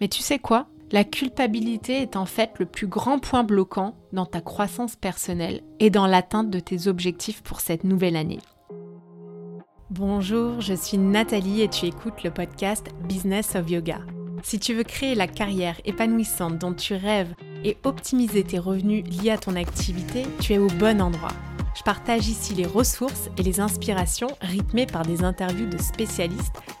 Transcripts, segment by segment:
Mais tu sais quoi? La culpabilité est en fait le plus grand point bloquant dans ta croissance personnelle et dans l'atteinte de tes objectifs pour cette nouvelle année. Bonjour, je suis Nathalie et tu écoutes le podcast Business of Yoga. Si tu veux créer la carrière épanouissante dont tu rêves et optimiser tes revenus liés à ton activité, tu es au bon endroit. Je partage ici les ressources et les inspirations rythmées par des interviews de spécialistes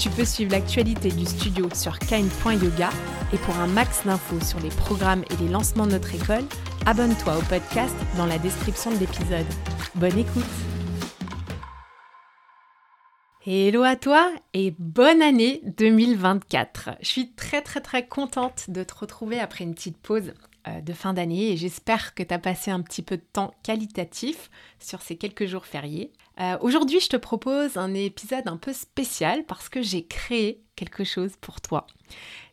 Tu peux suivre l'actualité du studio sur kine.yoga et pour un max d'infos sur les programmes et les lancements de notre école, abonne-toi au podcast dans la description de l'épisode. Bonne écoute. Hello à toi et bonne année 2024 Je suis très très très contente de te retrouver après une petite pause de fin d'année et j'espère que tu as passé un petit peu de temps qualitatif sur ces quelques jours fériés. Euh, aujourd'hui, je te propose un épisode un peu spécial parce que j'ai créé quelque chose pour toi.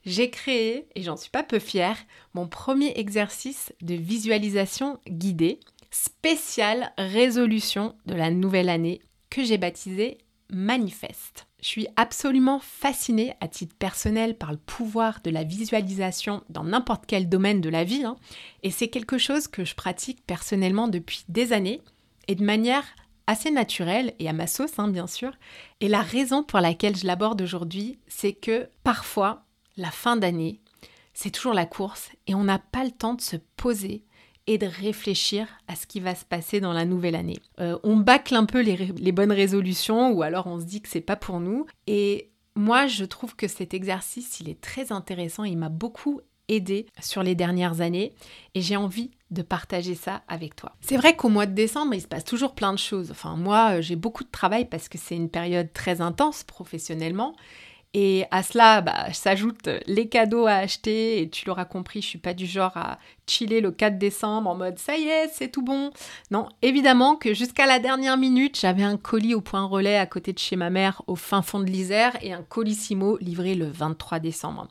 J'ai créé, et j'en suis pas peu fière, mon premier exercice de visualisation guidée spécial résolution de la nouvelle année que j'ai baptisé Manifeste. Je suis absolument fascinée à titre personnel par le pouvoir de la visualisation dans n'importe quel domaine de la vie. Hein. et c'est quelque chose que je pratique personnellement depuis des années et de manière assez naturelle et à ma sauce, hein, bien sûr. Et la raison pour laquelle je l'aborde aujourd'hui, c'est que parfois, la fin d'année, c'est toujours la course et on n'a pas le temps de se poser et de réfléchir à ce qui va se passer dans la nouvelle année. Euh, on bâcle un peu les, bonnes résolutions ou alors on se dit que c'est pas pour nous. Et moi, je trouve que cet exercice, il est très intéressant. Il m'a beaucoup aidé sur les dernières années et j'ai envie de partager ça avec toi. C'est vrai qu'au mois de décembre, il se passe toujours plein de choses. Enfin, moi, j'ai beaucoup de travail parce que c'est une période très intense professionnellement et à cela bah, s'ajoutent les cadeaux à acheter. Et tu l'auras compris, je suis pas du genre à chiller le 4 décembre en mode ça y est, c'est tout bon. Non, évidemment que jusqu'à la dernière minute, j'avais un colis au point relais à côté de chez ma mère au fin fond de l'Isère et un colissimo livré le 23 décembre.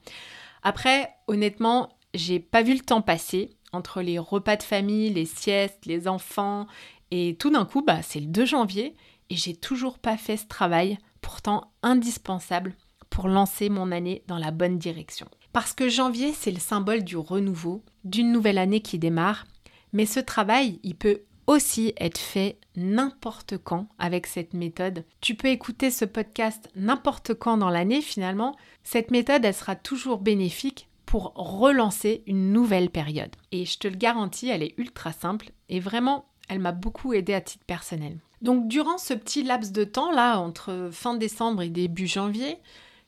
Après, honnêtement, j'ai pas vu le temps passer entre les repas de famille, les siestes, les enfants. Et tout d'un coup, bah, c'est le 2 janvier et j'ai toujours pas fait ce travail, pourtant indispensable pour lancer mon année dans la bonne direction. Parce que janvier, c'est le symbole du renouveau, d'une nouvelle année qui démarre, mais ce travail, il peut aussi être fait n'importe quand avec cette méthode. Tu peux écouter ce podcast n'importe quand dans l'année finalement. Cette méthode, elle sera toujours bénéfique pour relancer une nouvelle période. Et je te le garantis, elle est ultra simple et vraiment, elle m'a beaucoup aidé à titre personnel. Donc durant ce petit laps de temps là, entre fin décembre et début janvier,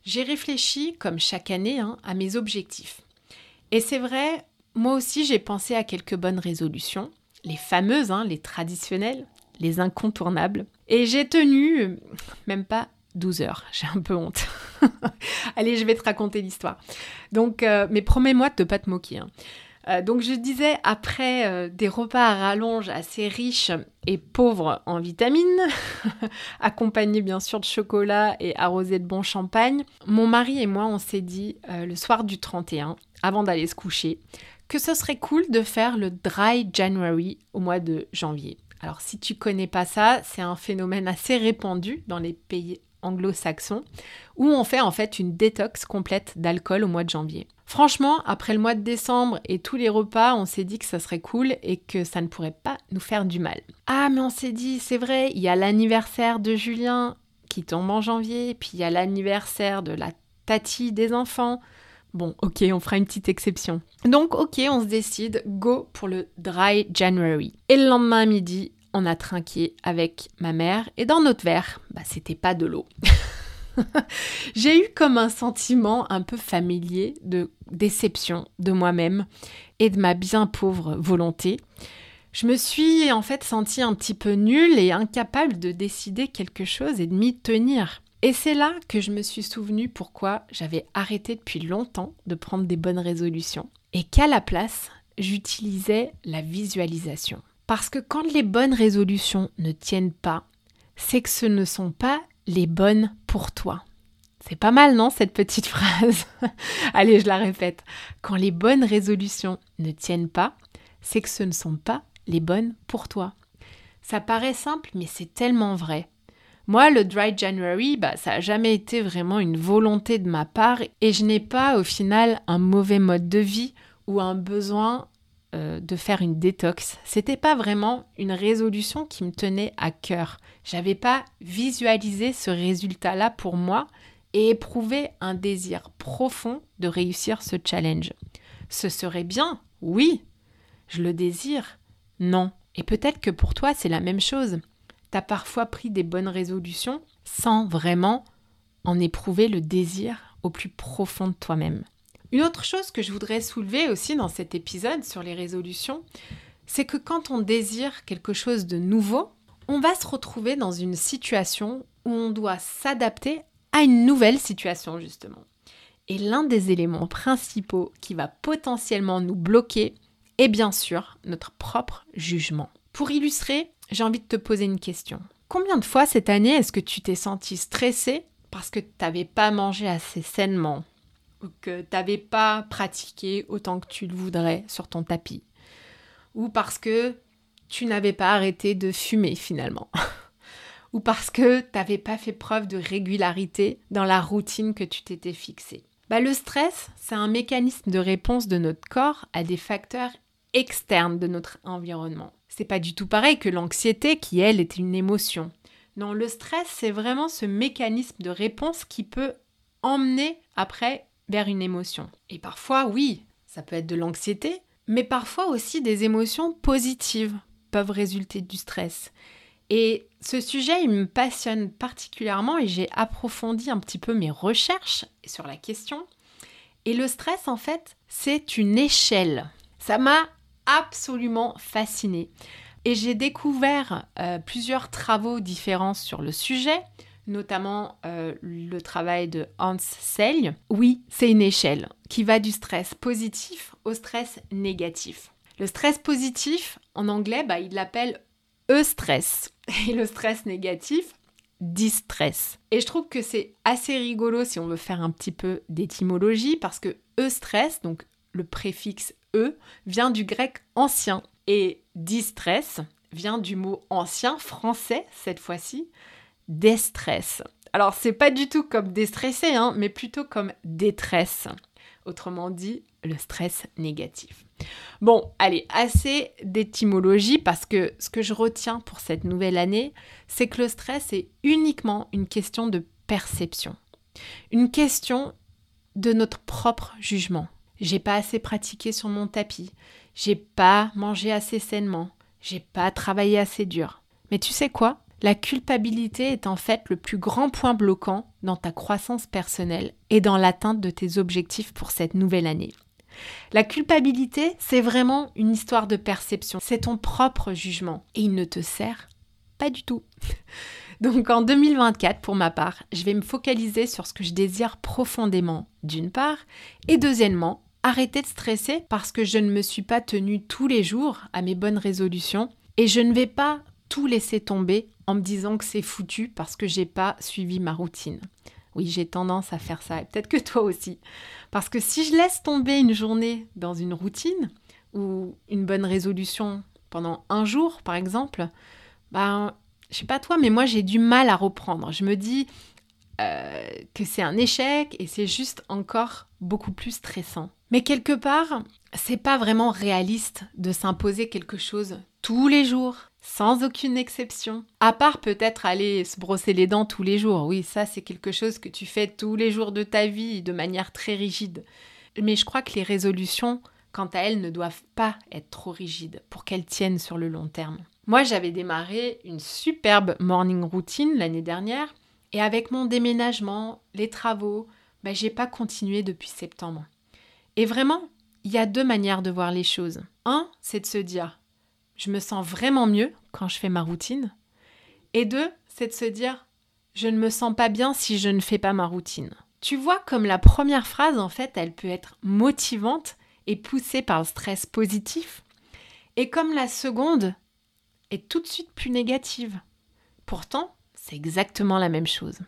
j'ai réfléchi, comme chaque année, hein, à mes objectifs. Et c'est vrai, moi aussi j'ai pensé à quelques bonnes résolutions, les fameuses, hein, les traditionnelles, les incontournables. Et j'ai tenu, même pas 12 heures, j'ai un peu honte. Allez, je vais te raconter l'histoire. Donc, euh, mais promets-moi de ne pas te moquer. Hein. Euh, donc je disais, après euh, des repas à rallonge assez riches et pauvres en vitamines, accompagnés bien sûr de chocolat et arrosés de bon champagne, mon mari et moi on s'est dit euh, le soir du 31, avant d'aller se coucher, que ce serait cool de faire le Dry January au mois de janvier. Alors si tu connais pas ça, c'est un phénomène assez répandu dans les pays anglo-saxons où on fait en fait une détox complète d'alcool au mois de janvier. Franchement, après le mois de décembre et tous les repas, on s'est dit que ça serait cool et que ça ne pourrait pas nous faire du mal. Ah, mais on s'est dit, c'est vrai, il y a l'anniversaire de Julien qui tombe en janvier, puis il y a l'anniversaire de la tati des enfants. Bon, ok, on fera une petite exception. Donc, ok, on se décide, go pour le Dry January. Et le lendemain à midi, on a trinqué avec ma mère et dans notre verre, bah, c'était pas de l'eau. J'ai eu comme un sentiment un peu familier de déception de moi-même et de ma bien pauvre volonté. Je me suis en fait sentie un petit peu nulle et incapable de décider quelque chose et de m'y tenir. Et c'est là que je me suis souvenu pourquoi j'avais arrêté depuis longtemps de prendre des bonnes résolutions et qu'à la place, j'utilisais la visualisation. Parce que quand les bonnes résolutions ne tiennent pas, c'est que ce ne sont pas les bonnes pour toi. C'est pas mal, non, cette petite phrase? Allez, je la répète. Quand les bonnes résolutions ne tiennent pas, c'est que ce ne sont pas les bonnes pour toi. Ça paraît simple, mais c'est tellement vrai. Moi, le Dry January, bah, ça n'a jamais été vraiment une volonté de ma part et je n'ai pas au final un mauvais mode de vie ou un besoin euh, de faire une détox. C'était pas vraiment une résolution qui me tenait à cœur. J'avais pas visualisé ce résultat-là pour moi et éprouvé un désir profond de réussir ce challenge. Ce serait bien, oui. Je le désire, non. Et peut-être que pour toi, c'est la même chose. T'as parfois pris des bonnes résolutions sans vraiment en éprouver le désir au plus profond de toi-même. Une autre chose que je voudrais soulever aussi dans cet épisode sur les résolutions, c'est que quand on désire quelque chose de nouveau, on va se retrouver dans une situation où on doit s'adapter à une nouvelle situation justement. Et l'un des éléments principaux qui va potentiellement nous bloquer est bien sûr notre propre jugement. Pour illustrer, j'ai envie de te poser une question. Combien de fois cette année est-ce que tu t'es senti stressé parce que tu n'avais pas mangé assez sainement? Ou que tu n'avais pas pratiqué autant que tu le voudrais sur ton tapis ou parce que tu n'avais pas arrêté de fumer finalement ou parce que tu n'avais pas fait preuve de régularité dans la routine que tu t'étais fixée. Bah, le stress, c'est un mécanisme de réponse de notre corps à des facteurs externes de notre environnement. C'est pas du tout pareil que l'anxiété qui, elle, est une émotion. Non, le stress, c'est vraiment ce mécanisme de réponse qui peut emmener après vers une émotion. Et parfois, oui, ça peut être de l'anxiété, mais parfois aussi des émotions positives peuvent résulter du stress. Et ce sujet, il me passionne particulièrement et j'ai approfondi un petit peu mes recherches sur la question. Et le stress, en fait, c'est une échelle. Ça m'a absolument fascinée. Et j'ai découvert euh, plusieurs travaux différents sur le sujet, notamment euh, le travail de Hans Selye. Oui, c'est une échelle qui va du stress positif au stress négatif. Le stress positif, en anglais, bah, il l'appelle E-stress. Et le stress négatif, distress. Et je trouve que c'est assez rigolo si on veut faire un petit peu d'étymologie parce que E-stress, donc le préfixe E, vient du grec ancien et distress vient du mot ancien français cette fois-ci, déstress. Alors c'est pas du tout comme déstresser, hein, mais plutôt comme détresse. Autrement dit, le stress négatif. Bon, allez, assez d'étymologie parce que ce que je retiens pour cette nouvelle année, c'est que le stress est uniquement une question de perception. Une question de notre propre jugement. J'ai pas assez pratiqué sur mon tapis. J'ai pas mangé assez sainement. J'ai pas travaillé assez dur. Mais tu sais quoi? La culpabilité est en fait le plus grand point bloquant dans ta croissance personnelle et dans l'atteinte de tes objectifs pour cette nouvelle année. La culpabilité, c'est vraiment une histoire de perception. C'est ton propre jugement et il ne te sert pas du tout. Donc en 2024, pour ma part, je vais me focaliser sur ce que je désire profondément, d'une part, et deuxièmement, arrêter de stresser parce que je ne me suis pas tenue tous les jours à mes bonnes résolutions et je ne vais pas tout laisser tomber en me disant que c'est foutu parce que j'ai pas suivi ma routine. Oui, j'ai tendance à faire ça, et peut-être que toi aussi. Parce que si je laisse tomber une journée dans une routine ou une bonne résolution pendant un jour, par exemple, ben, je sais pas toi, mais moi j'ai du mal à reprendre. Je me dis euh, que c'est un échec et c'est juste encore beaucoup plus stressant. Mais quelque part, c'est pas vraiment réaliste de s'imposer quelque chose tous les jours, sans aucune exception. À part peut-être aller se brosser les dents tous les jours. Oui, ça c'est quelque chose que tu fais tous les jours de ta vie de manière très rigide. Mais je crois que les résolutions, quant à elles, ne doivent pas être trop rigides pour qu'elles tiennent sur le long terme. Moi, j'avais démarré une superbe morning routine l'année dernière et avec mon déménagement, les travaux, ben, j'ai pas continué depuis septembre. Et vraiment, il y a deux manières de voir les choses. Un, c'est de se dire, je me sens vraiment mieux quand je fais ma routine. Et deux, c'est de se dire, je ne me sens pas bien si je ne fais pas ma routine. Tu vois comme la première phrase, en fait, elle peut être motivante et poussée par le stress positif, et comme la seconde est tout de suite plus négative. Pourtant, c'est exactement la même chose.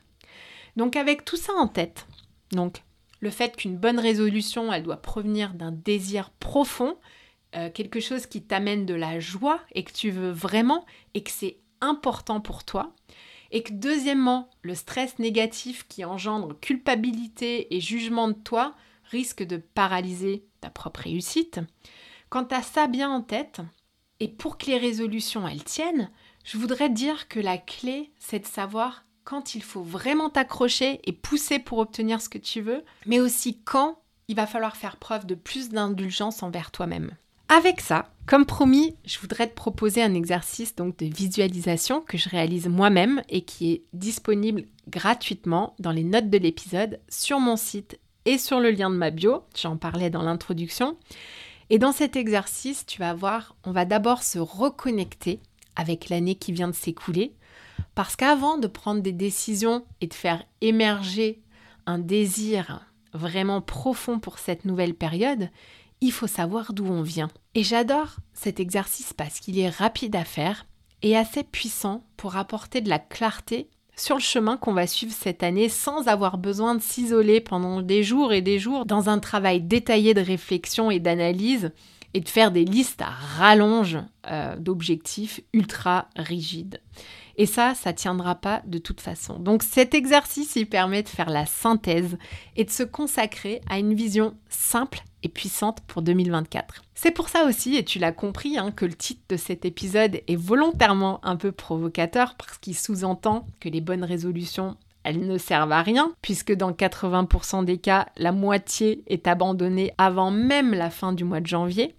Donc avec tout ça en tête, donc le fait qu'une bonne résolution, elle doit provenir d'un désir profond, euh, quelque chose qui t'amène de la joie et que tu veux vraiment et que c'est important pour toi. Et que deuxièmement, le stress négatif qui engendre culpabilité et jugement de toi risque de paralyser ta propre réussite. Quand tu as ça bien en tête, et pour que les résolutions elles tiennent, je voudrais dire que la clé, c'est de savoir quand il faut vraiment t'accrocher et pousser pour obtenir ce que tu veux, mais aussi quand il va falloir faire preuve de plus d'indulgence envers toi-même. Avec ça, comme promis, je voudrais te proposer un exercice donc de visualisation que je réalise moi-même et qui est disponible gratuitement dans les notes de l'épisode sur mon site et sur le lien de ma bio. J'en parlais dans l'introduction. Et dans cet exercice, tu vas voir, on va d'abord se reconnecter avec l'année qui vient de s'écouler. Parce qu'avant de prendre des décisions et de faire émerger un désir vraiment profond pour cette nouvelle période, il faut savoir d'où on vient. Et j'adore cet exercice parce qu'il est rapide à faire et assez puissant pour apporter de la clarté sur le chemin qu'on va suivre cette année sans avoir besoin de s'isoler pendant des jours et des jours dans un travail détaillé de réflexion et d'analyse et de faire des listes à rallonge euh, d'objectifs ultra rigides. Et ça, ça tiendra pas de toute façon. Donc cet exercice, il permet de faire la synthèse et de se consacrer à une vision simple et puissante pour 2024. C'est pour ça aussi, et tu l'as compris, hein, que le titre de cet épisode est volontairement un peu provocateur parce qu'il sous-entend que les bonnes résolutions elles ne servent à rien, puisque dans 80% des cas, la moitié est abandonnée avant même la fin du mois de janvier.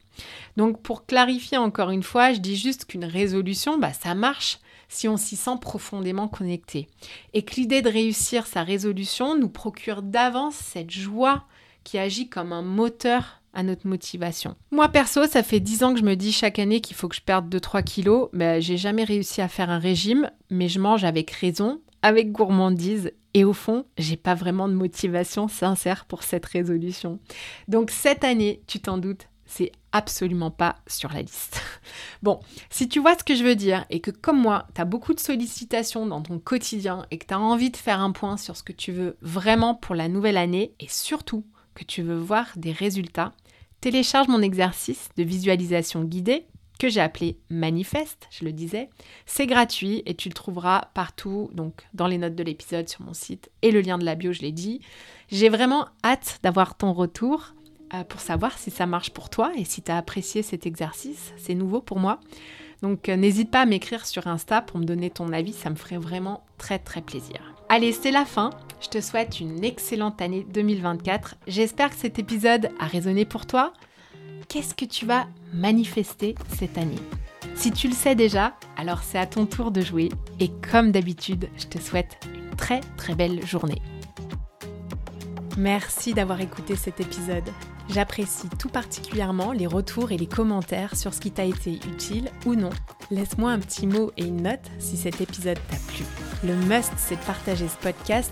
Donc pour clarifier encore une fois, je dis juste qu'une résolution, bah, ça marche si on s'y sent profondément connecté. Et que l'idée de réussir sa résolution nous procure d'avance cette joie qui agit comme un moteur à notre motivation. Moi perso, ça fait 10 ans que je me dis chaque année qu'il faut que je perde 2-3 kilos. Mais j'ai jamais réussi à faire un régime, mais je mange avec raison, avec gourmandise et au fond, j'ai pas vraiment de motivation sincère pour cette résolution. Donc cette année, tu t'en doutes, c'est absolument pas sur la liste. Bon, si tu vois ce que je veux dire et que comme moi, tu as beaucoup de sollicitations dans ton quotidien et que tu as envie de faire un point sur ce que tu veux vraiment pour la nouvelle année et surtout que tu veux voir des résultats, télécharge mon exercice de visualisation guidée que j'ai appelé Manifeste, je le disais. C'est gratuit et tu le trouveras partout, donc dans les notes de l'épisode sur mon site et le lien de la bio, je l'ai dit. J'ai vraiment hâte d'avoir ton retour euh, pour savoir si ça marche pour toi et si tu as apprécié cet exercice. C'est nouveau pour moi. Donc euh, n'hésite pas à m'écrire sur Insta pour me donner ton avis, ça me ferait vraiment très très plaisir. Allez, c'est la fin. Je te souhaite une excellente année 2024. J'espère que cet épisode a résonné pour toi. Qu'est-ce que tu vas manifester cette année? Si tu le sais déjà, alors c'est à ton tour de jouer et comme d'habitude, je te souhaite une très très belle journée. Merci d'avoir écouté cet épisode. J'apprécie tout particulièrement les retours et les commentaires sur ce qui t'a été utile ou non. Laisse-moi un petit mot et une note si cet épisode t'a plu. Le must, c'est de partager ce podcast